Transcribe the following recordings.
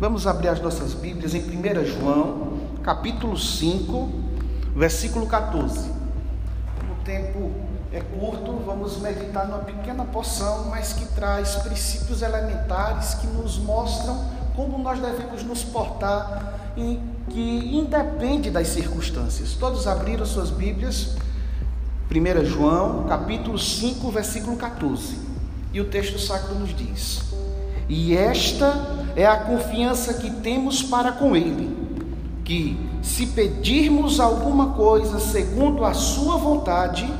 Vamos abrir as nossas Bíblias em 1 João, capítulo 5, versículo 14. Como o tempo é curto, vamos meditar numa pequena porção, mas que traz princípios elementares que nos mostram como nós devemos nos portar e que independe das circunstâncias. Todos abriram suas Bíblias? 1 João, capítulo 5, versículo 14. E o texto sacro nos diz: E esta é a confiança que temos para com Ele, que se pedirmos alguma coisa segundo a Sua vontade,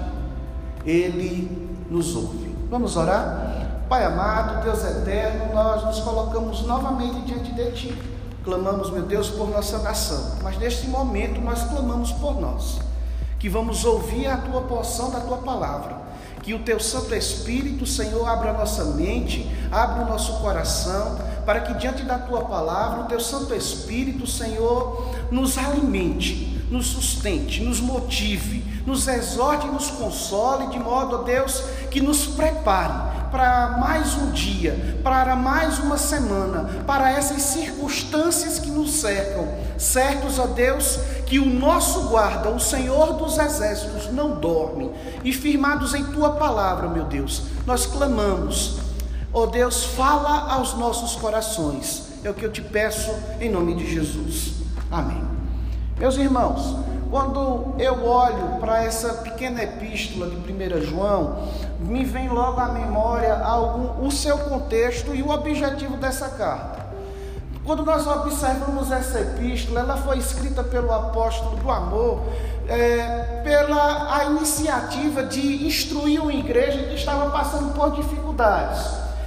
Ele nos ouve. Vamos orar? Pai amado, Deus eterno, nós nos colocamos novamente diante de Ti. Clamamos, meu Deus, por nossa nação, mas neste momento nós clamamos por nós, que vamos ouvir a Tua porção da Tua palavra que o teu Santo Espírito, Senhor, abra a nossa mente, abra o nosso coração, para que diante da tua palavra, o teu Santo Espírito, Senhor, nos alimente, nos sustente, nos motive, nos exorte e nos console, de modo, ó Deus, que nos prepare para mais um dia, para mais uma semana, para essas circunstâncias que nos cercam, certos, ó Deus, que o nosso guarda, o Senhor dos exércitos, não dorme, e firmados em tua palavra, meu Deus, nós clamamos, ó Deus, fala aos nossos corações, é o que eu te peço em nome de Jesus. Amém. Meus irmãos, quando eu olho para essa pequena epístola de 1 João, me vem logo à memória algum, o seu contexto e o objetivo dessa carta. Quando nós observamos essa epístola, ela foi escrita pelo apóstolo do amor, é, pela a iniciativa de instruir uma igreja que estava passando por dificuldades.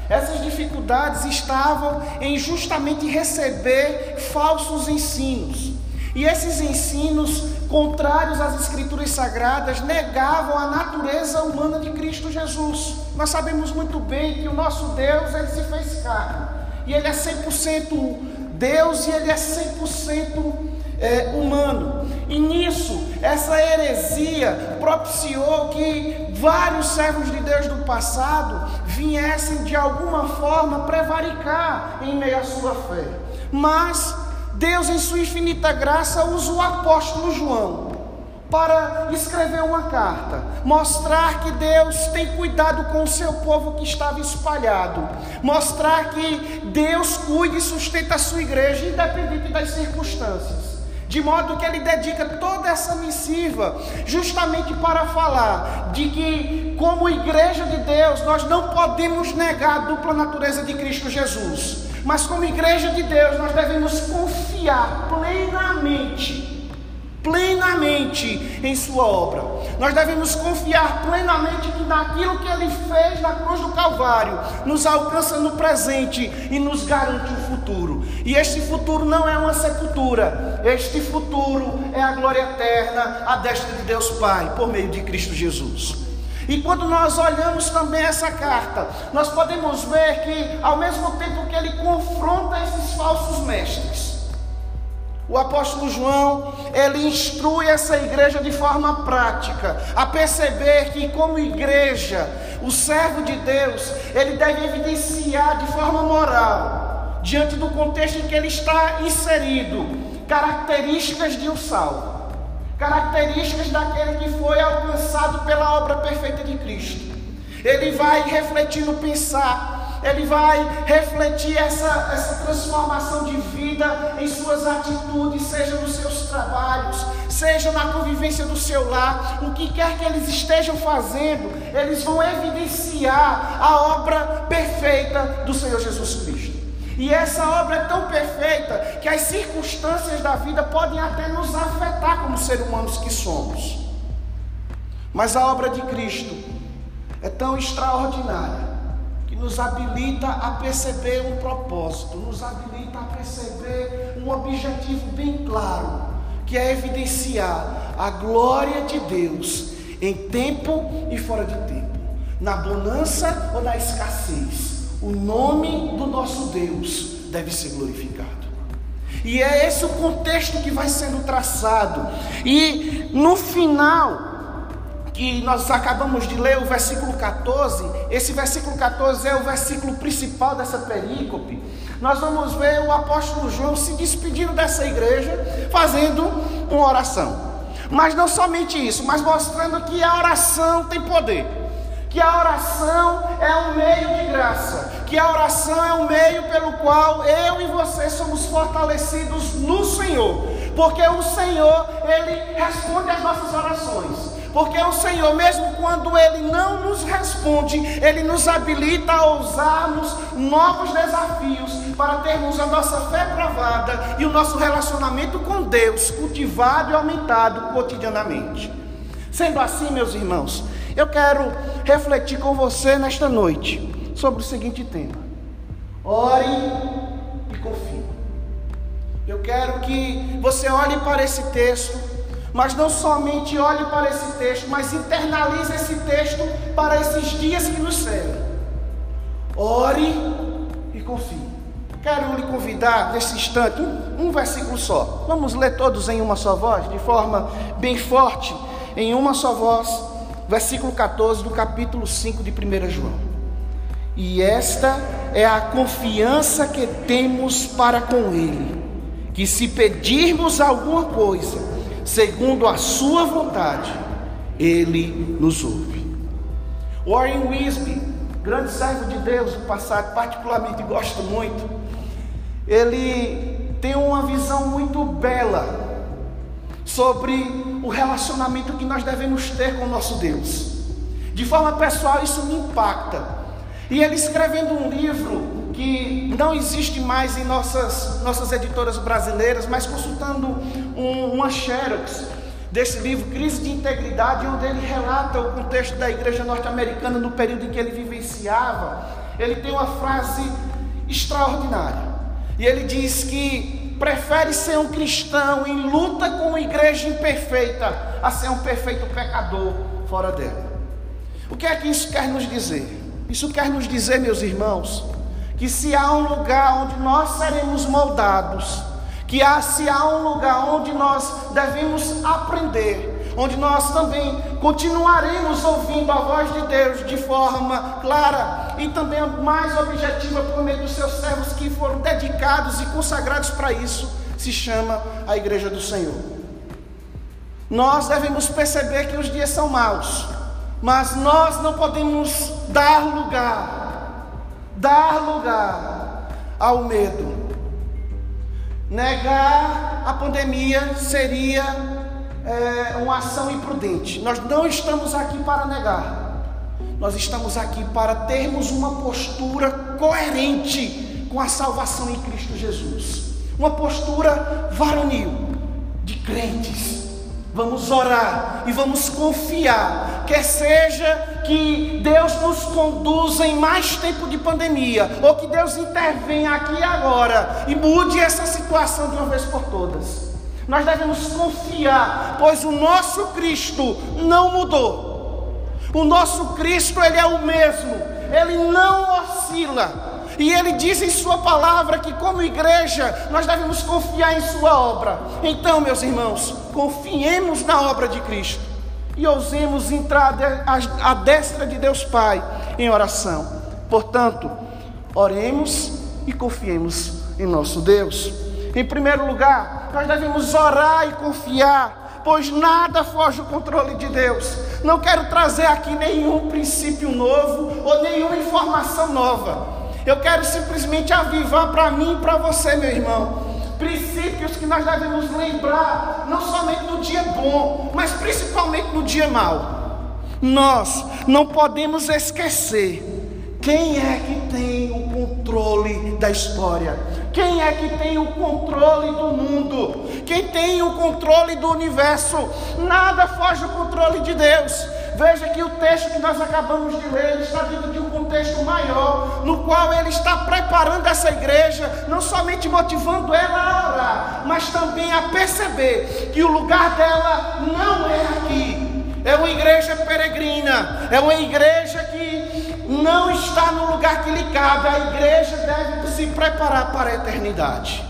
Essas dificuldades estavam em justamente receber falsos ensinos. E esses ensinos contrários às escrituras sagradas negavam a natureza humana de Cristo Jesus. Nós sabemos muito bem que o nosso Deus, ele se fez carne. E ele é 100% Deus e ele é 100% é, humano. E nisso, essa heresia propiciou que vários servos de Deus do passado viessem de alguma forma prevaricar em meio à sua fé. Mas Deus, em sua infinita graça, usa o apóstolo João para escrever uma carta, mostrar que Deus tem cuidado com o seu povo que estava espalhado, mostrar que Deus cuida e sustenta a sua igreja, independente das circunstâncias. De modo que ele dedica toda essa missiva justamente para falar de que, como igreja de Deus, nós não podemos negar a dupla natureza de Cristo Jesus. Mas como igreja de Deus, nós devemos confiar plenamente, plenamente em Sua obra. Nós devemos confiar plenamente que naquilo que Ele fez na cruz do Calvário nos alcança no presente e nos garante um futuro. E este futuro não é uma sepultura, este futuro é a glória eterna, a destra de Deus Pai, por meio de Cristo Jesus. E quando nós olhamos também essa carta, nós podemos ver que, ao mesmo tempo que ele confronta esses falsos mestres, o apóstolo João, ele instrui essa igreja de forma prática a perceber que como igreja, o servo de Deus, ele deve evidenciar de forma moral, diante do contexto em que ele está inserido, características de um salvo características daquele que foi alcançado pela obra perfeita de Cristo. Ele vai refletir no pensar, ele vai refletir essa, essa transformação de vida em suas atitudes, seja nos seus trabalhos, seja na convivência do seu lar, o que quer que eles estejam fazendo, eles vão evidenciar a obra perfeita do Senhor Jesus Cristo. E essa obra é tão perfeita que as circunstâncias da vida podem até nos afetar como seres humanos que somos. Mas a obra de Cristo é tão extraordinária que nos habilita a perceber um propósito, nos habilita a perceber um objetivo bem claro, que é evidenciar a glória de Deus em tempo e fora de tempo, na bonança ou na escassez o nome do nosso Deus deve ser glorificado. E é esse o contexto que vai sendo traçado. E no final, que nós acabamos de ler, o versículo 14, esse versículo 14 é o versículo principal dessa perícope. nós vamos ver o apóstolo João se despedindo dessa igreja, fazendo uma oração. Mas não somente isso, mas mostrando que a oração tem poder. Que a oração é um meio de graça, que a oração é um meio pelo qual eu e você somos fortalecidos no Senhor, porque o Senhor, Ele responde às nossas orações. Porque o Senhor, mesmo quando Ele não nos responde, Ele nos habilita a ousarmos novos desafios para termos a nossa fé provada e o nosso relacionamento com Deus cultivado e aumentado cotidianamente. Sendo assim, meus irmãos, eu quero refletir com você nesta noite sobre o seguinte tema: ore e confie. Eu quero que você olhe para esse texto mas não somente olhe para esse texto, mas internalize esse texto para esses dias que nos servem. Ore e confie. Quero lhe convidar nesse instante, um, um versículo só. Vamos ler todos em uma só voz, de forma bem forte, em uma só voz. Versículo 14 do capítulo 5 de 1 João. E esta é a confiança que temos para com Ele, que se pedirmos alguma coisa, segundo a sua vontade, ele nos ouve. Warren Wisby, grande servo de Deus do passado, particularmente gosto muito, ele tem uma visão muito bela sobre o relacionamento que nós devemos ter com o nosso Deus. De forma pessoal, isso me impacta. E ele escrevendo um livro que não existe mais em nossas, nossas editoras brasileiras, mas consultando um, uma Xerox desse livro, Crise de Integridade, onde ele relata o contexto da igreja norte-americana no período em que ele vivenciava, ele tem uma frase extraordinária. E ele diz que prefere ser um cristão em luta com uma igreja imperfeita a ser um perfeito pecador fora dela. O que é que isso quer nos dizer? Isso quer nos dizer, meus irmãos, que se há um lugar onde nós seremos moldados, que há, se há um lugar onde nós devemos aprender, onde nós também continuaremos ouvindo a voz de Deus de forma clara e também mais objetiva por meio dos seus servos que foram dedicados e consagrados para isso, se chama a Igreja do Senhor. Nós devemos perceber que os dias são maus, mas nós não podemos dar lugar dar lugar ao medo. Negar a pandemia seria é, uma ação imprudente. Nós não estamos aqui para negar, nós estamos aqui para termos uma postura coerente com a salvação em Cristo Jesus, uma postura varonil de crentes Vamos orar e vamos confiar, quer seja que Deus nos conduza em mais tempo de pandemia, ou que Deus intervenha aqui e agora e mude essa situação de uma vez por todas. Nós devemos confiar, pois o nosso Cristo não mudou. O nosso Cristo, ele é o mesmo, ele não oscila. E ele diz em Sua palavra que, como igreja, nós devemos confiar em Sua obra. Então, meus irmãos, confiemos na obra de Cristo e ousemos entrar à destra de Deus Pai em oração. Portanto, oremos e confiemos em nosso Deus. Em primeiro lugar, nós devemos orar e confiar, pois nada foge do controle de Deus. Não quero trazer aqui nenhum princípio novo ou nenhuma informação nova. Eu quero simplesmente avivar para mim e para você, meu irmão, princípios que nós devemos lembrar, não somente no dia bom, mas principalmente no dia mau. Nós não podemos esquecer quem é que tem o controle da história? Quem é que tem o controle do mundo? Quem tem o controle do universo? Nada foge do controle de Deus. Veja que o texto que nós acabamos de ler está dentro de um contexto maior, no qual ele está preparando essa igreja, não somente motivando ela a orar, mas também a perceber que o lugar dela não é aqui. É uma igreja peregrina, é uma igreja que não está no lugar que lhe cabe. A igreja deve se preparar para a eternidade.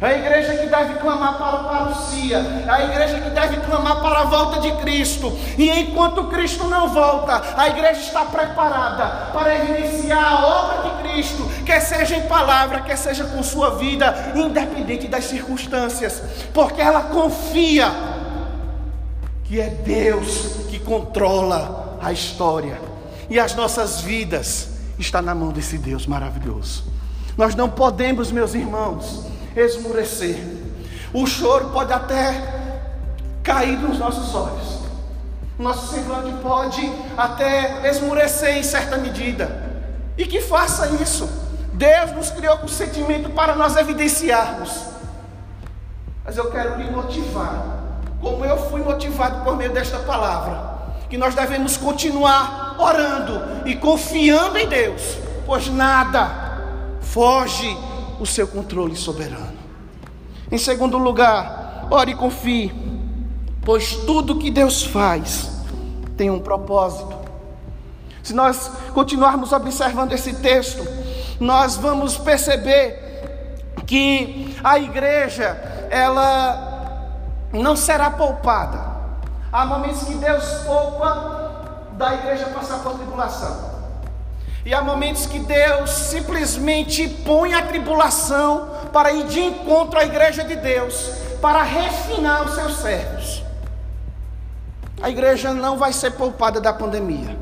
A igreja que deve clamar para o parousia, a igreja que deve clamar para a volta de Cristo. E enquanto Cristo não volta, a igreja está preparada para evidenciar a obra de Cristo, quer seja em palavra, quer seja com sua vida, independente das circunstâncias, porque ela confia que é Deus que controla a história e as nossas vidas está na mão desse Deus maravilhoso. Nós não podemos, meus irmãos, esmurecer. O choro pode até cair nos nossos olhos. Nosso semblante pode até esmurecer em certa medida. E que faça isso. Deus nos criou com sentimento para nós evidenciarmos. Mas eu quero lhe motivar, como eu fui motivado por meio desta palavra, que nós devemos continuar orando e confiando em Deus, pois nada foge o seu controle soberano. Em segundo lugar, ore e confie, pois tudo que Deus faz tem um propósito. Se nós continuarmos observando esse texto, nós vamos perceber que a igreja, ela não será poupada. Há momentos que Deus poupa da igreja passar por tribulação. E há momentos que Deus simplesmente põe a tribulação para ir de encontro à igreja de Deus, para refinar os seus servos. A igreja não vai ser poupada da pandemia.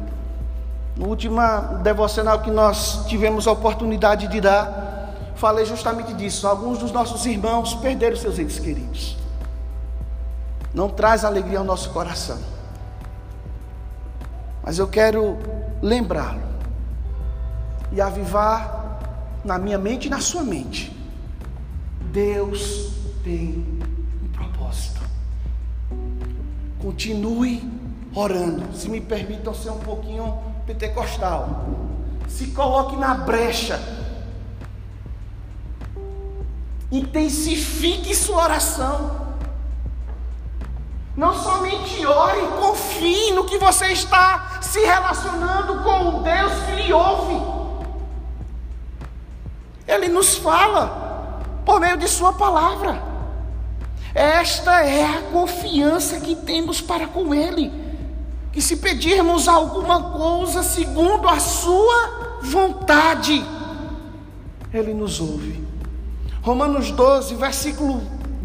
No último devocional que nós tivemos a oportunidade de dar, falei justamente disso. Alguns dos nossos irmãos perderam seus entes queridos. Não traz alegria ao nosso coração. Mas eu quero lembrá-lo e avivar na minha mente e na sua mente. Deus tem um propósito. Continue orando. Se me permitam ser um pouquinho pentecostal. Se coloque na brecha. Intensifique sua oração. Não somente ore, confie no que você está se relacionando com o Deus que lhe ouve. Ele nos fala por meio de Sua palavra. Esta é a confiança que temos para com Ele. Que se pedirmos alguma coisa segundo a Sua vontade, Ele nos ouve. Romanos 12, versículo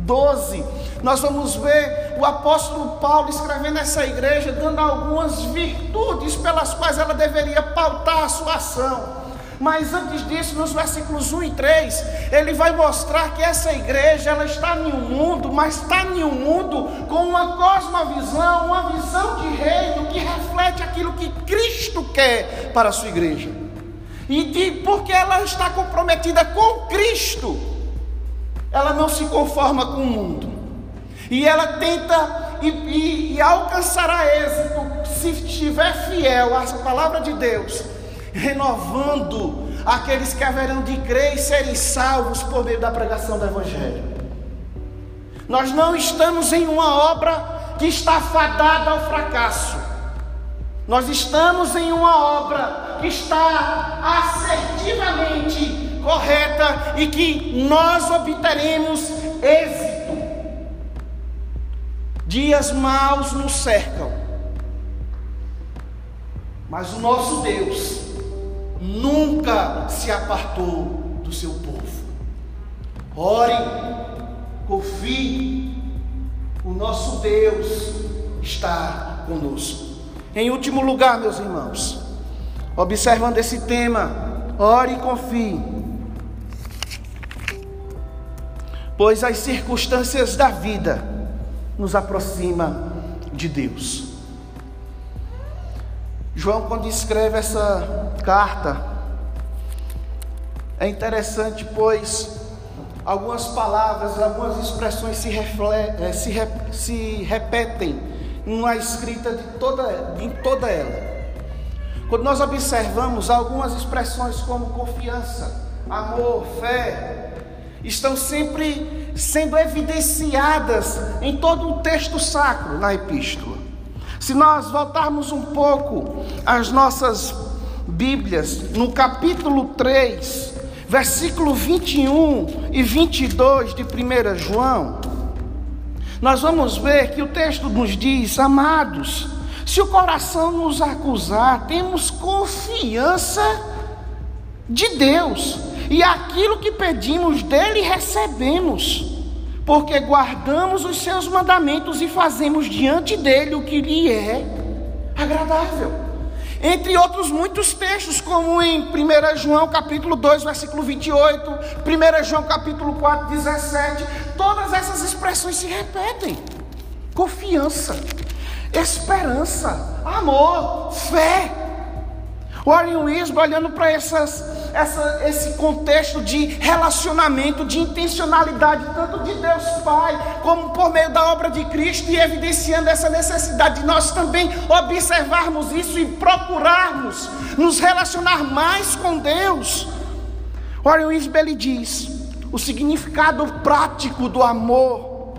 12, nós vamos ver o apóstolo Paulo escrevendo essa igreja, dando algumas virtudes pelas quais ela deveria pautar a sua ação. Mas antes disso, nos versículos 1 e 3, ele vai mostrar que essa igreja ela está em um mundo, mas está em um mundo com uma cosmovisão, uma visão de reino que reflete aquilo que Cristo quer para a sua igreja. E de, porque ela está comprometida com Cristo, ela não se conforma com o mundo. E ela tenta e, e, e alcançará êxito se estiver fiel à palavra de Deus renovando aqueles que haverão de crer e serem salvos por meio da pregação do Evangelho. Nós não estamos em uma obra que está fadada ao fracasso. Nós estamos em uma obra que está assertivamente correta e que nós obteremos êxito. Dias maus nos cercam, mas o nosso Deus nunca se apartou do seu povo. Ore, confie, o nosso Deus está conosco. Em último lugar, meus irmãos, observando esse tema, ore e confie, pois as circunstâncias da vida nos aproximam de Deus. João, quando escreve essa carta, é interessante, pois algumas palavras, algumas expressões se, eh, se, se repetem numa escrita de toda, em toda ela. Quando nós observamos algumas expressões como confiança, amor, fé, estão sempre sendo evidenciadas em todo o texto sacro na epístola. Se nós voltarmos um pouco às nossas Bíblias, no capítulo 3, versículo 21 e 22 de 1 João, nós vamos ver que o texto nos diz: Amados, se o coração nos acusar, temos confiança de Deus, e aquilo que pedimos dele recebemos, porque guardamos os seus mandamentos e fazemos diante dele o que lhe é agradável. Entre outros muitos textos, como em 1 João capítulo 2, versículo 28, 1 João capítulo 4, 17, todas essas expressões se repetem. Confiança, esperança, amor, fé. Warren Wisby olhando para esse contexto de relacionamento, de intencionalidade, tanto de Deus Pai, como por meio da obra de Cristo, e evidenciando essa necessidade de nós também observarmos isso e procurarmos nos relacionar mais com Deus. Warren Wisbell diz: o significado prático do amor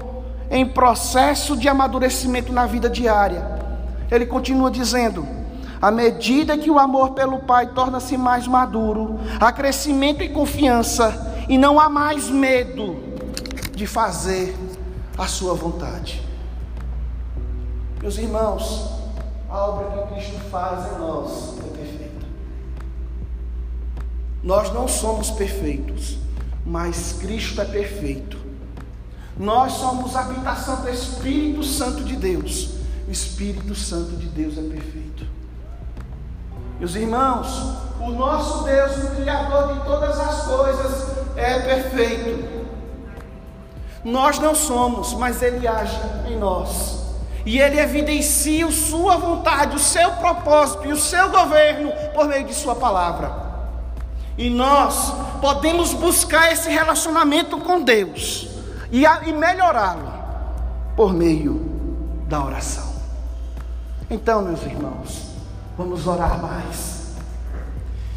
em processo de amadurecimento na vida diária. Ele continua dizendo: à medida que o amor pelo Pai torna-se mais maduro, há crescimento e confiança, e não há mais medo de fazer a Sua vontade. Meus irmãos, a obra que Cristo faz em nós é perfeita. Nós não somos perfeitos, mas Cristo é perfeito. Nós somos a habitação do Espírito Santo de Deus. O Espírito Santo de Deus é perfeito. Meus irmãos, o nosso Deus, o Criador de todas as coisas, é perfeito. Nós não somos, mas Ele age em nós. E Ele evidencia Sua vontade, o seu propósito e o seu governo por meio de Sua palavra. E nós podemos buscar esse relacionamento com Deus e, e melhorá-lo por meio da oração. Então, meus irmãos, Vamos orar mais.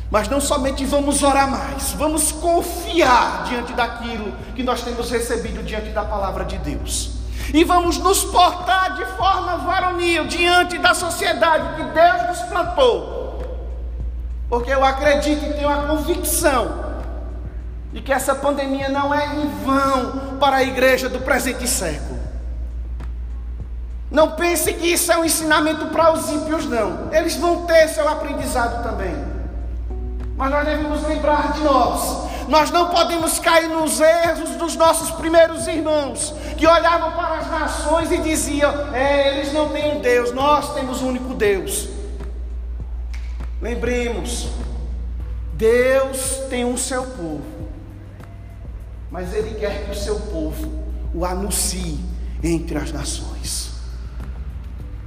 Mas não somente vamos orar mais, vamos confiar diante daquilo que nós temos recebido diante da palavra de Deus. E vamos nos portar de forma varonil diante da sociedade que Deus nos plantou. Porque eu acredito e tenho a convicção de que essa pandemia não é em vão para a igreja do presente século. Não pense que isso é um ensinamento para os ímpios, não. Eles vão ter seu aprendizado também. Mas nós devemos lembrar de nós. Nós não podemos cair nos erros dos nossos primeiros irmãos, que olhavam para as nações e diziam: é, eles não têm um Deus, nós temos um único Deus. Lembremos, Deus tem um seu povo, mas Ele quer que o seu povo o anuncie entre as nações.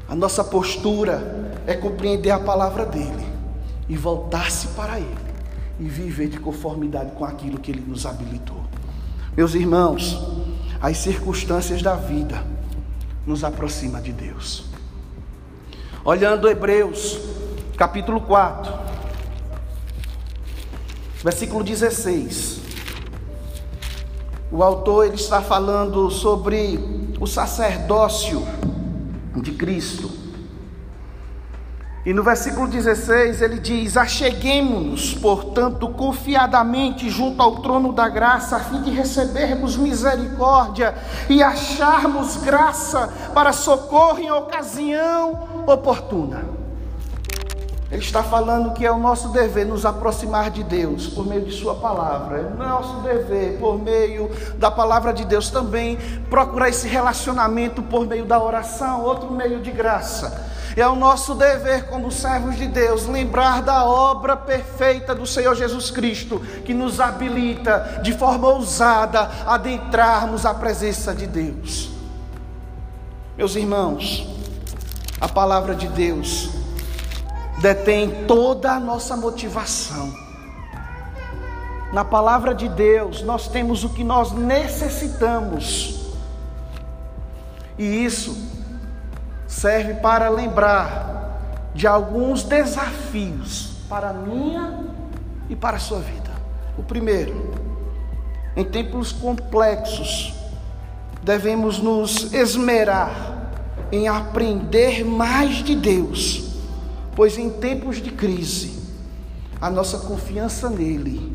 A nossa postura é compreender a palavra dele e voltar-se para ele e viver de conformidade com aquilo que ele nos habilitou. Meus irmãos, as circunstâncias da vida nos aproxima de Deus. Olhando Hebreus, capítulo 4, versículo 16. O autor ele está falando sobre o sacerdócio de Cristo. E no versículo 16 ele diz: Acheguemos-nos, portanto, confiadamente junto ao trono da graça, a fim de recebermos misericórdia e acharmos graça para socorro em ocasião oportuna. Ele está falando que é o nosso dever nos aproximar de Deus por meio de Sua palavra. É o nosso dever, por meio da palavra de Deus, também procurar esse relacionamento por meio da oração, outro meio de graça. É o nosso dever, como servos de Deus, lembrar da obra perfeita do Senhor Jesus Cristo, que nos habilita de forma ousada a adentrarmos a presença de Deus. Meus irmãos, a palavra de Deus detém toda a nossa motivação. Na palavra de Deus, nós temos o que nós necessitamos. E isso serve para lembrar de alguns desafios para a minha e para a sua vida. O primeiro, em tempos complexos, devemos nos esmerar em aprender mais de Deus pois em tempos de crise, a nossa confiança nele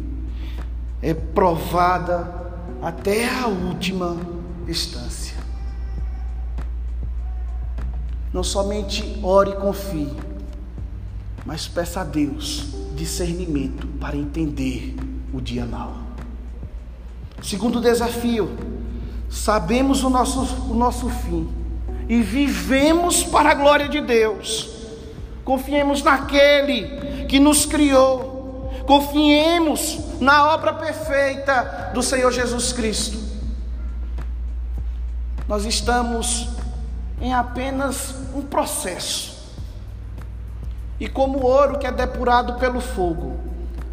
é provada até a última instância. Não somente ore e confie, mas peça a Deus discernimento para entender o dia mau. Segundo desafio, sabemos o nosso, o nosso fim e vivemos para a glória de Deus. Confiemos naquele que nos criou, confiemos na obra perfeita do Senhor Jesus Cristo. Nós estamos em apenas um processo. E como o ouro que é depurado pelo fogo,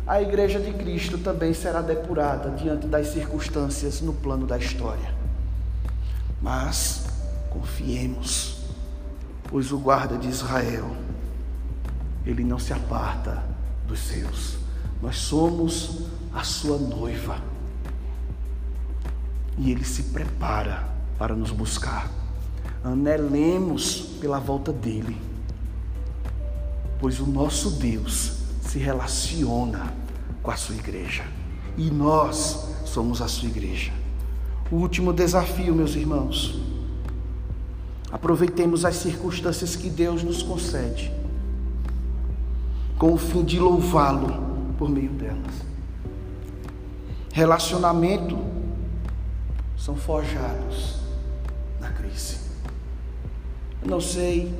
a igreja de Cristo também será depurada diante das circunstâncias no plano da história. Mas confiemos, pois o guarda de Israel, ele não se aparta dos seus. Nós somos a sua noiva. E ele se prepara para nos buscar. Anelemos pela volta dele, pois o nosso Deus se relaciona com a sua igreja e nós somos a sua igreja. O último desafio, meus irmãos, aproveitemos as circunstâncias que Deus nos concede, com o fim de louvá-lo por meio delas. Relacionamento são forjados na crise. Eu não sei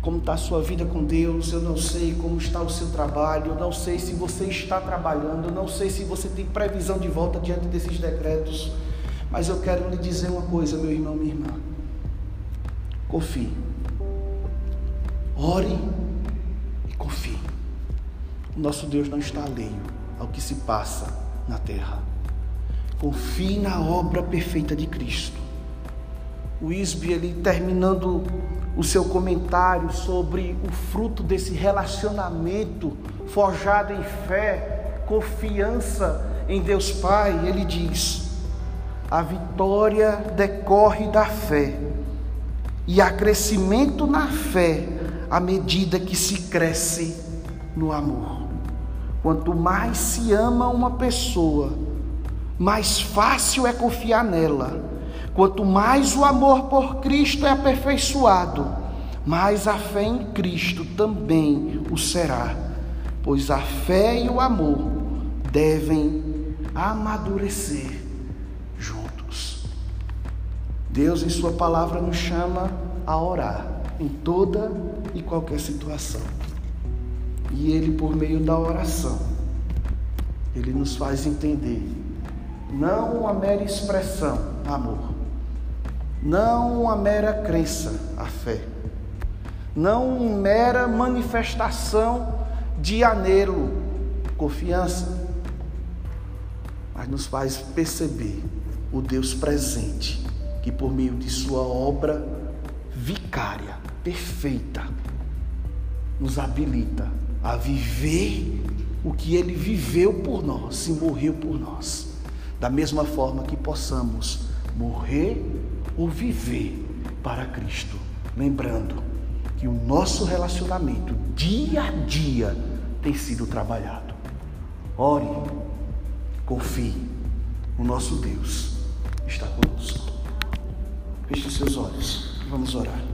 como está a sua vida com Deus, eu não sei como está o seu trabalho, eu não sei se você está trabalhando, eu não sei se você tem previsão de volta diante desses decretos, mas eu quero lhe dizer uma coisa, meu irmão, minha irmã. Confie. Ore nosso Deus não está alheio ao que se passa na terra. Confie na obra perfeita de Cristo. O Isbe, ele terminando o seu comentário sobre o fruto desse relacionamento forjado em fé, confiança em Deus Pai, ele diz: a vitória decorre da fé, e há crescimento na fé à medida que se cresce no amor. Quanto mais se ama uma pessoa, mais fácil é confiar nela. Quanto mais o amor por Cristo é aperfeiçoado, mais a fé em Cristo também o será. Pois a fé e o amor devem amadurecer juntos. Deus, em Sua palavra, nos chama a orar em toda e qualquer situação. E Ele, por meio da oração, Ele nos faz entender, não uma mera expressão, amor, não uma mera crença, a fé, não uma mera manifestação de anelo, confiança, mas nos faz perceber o Deus presente, que por meio de Sua obra vicária, perfeita, nos habilita a viver o que ele viveu por nós e morreu por nós. Da mesma forma que possamos morrer ou viver para Cristo, lembrando que o nosso relacionamento dia a dia tem sido trabalhado. Ore, confie, o nosso Deus está conosco. Feche seus olhos, vamos orar.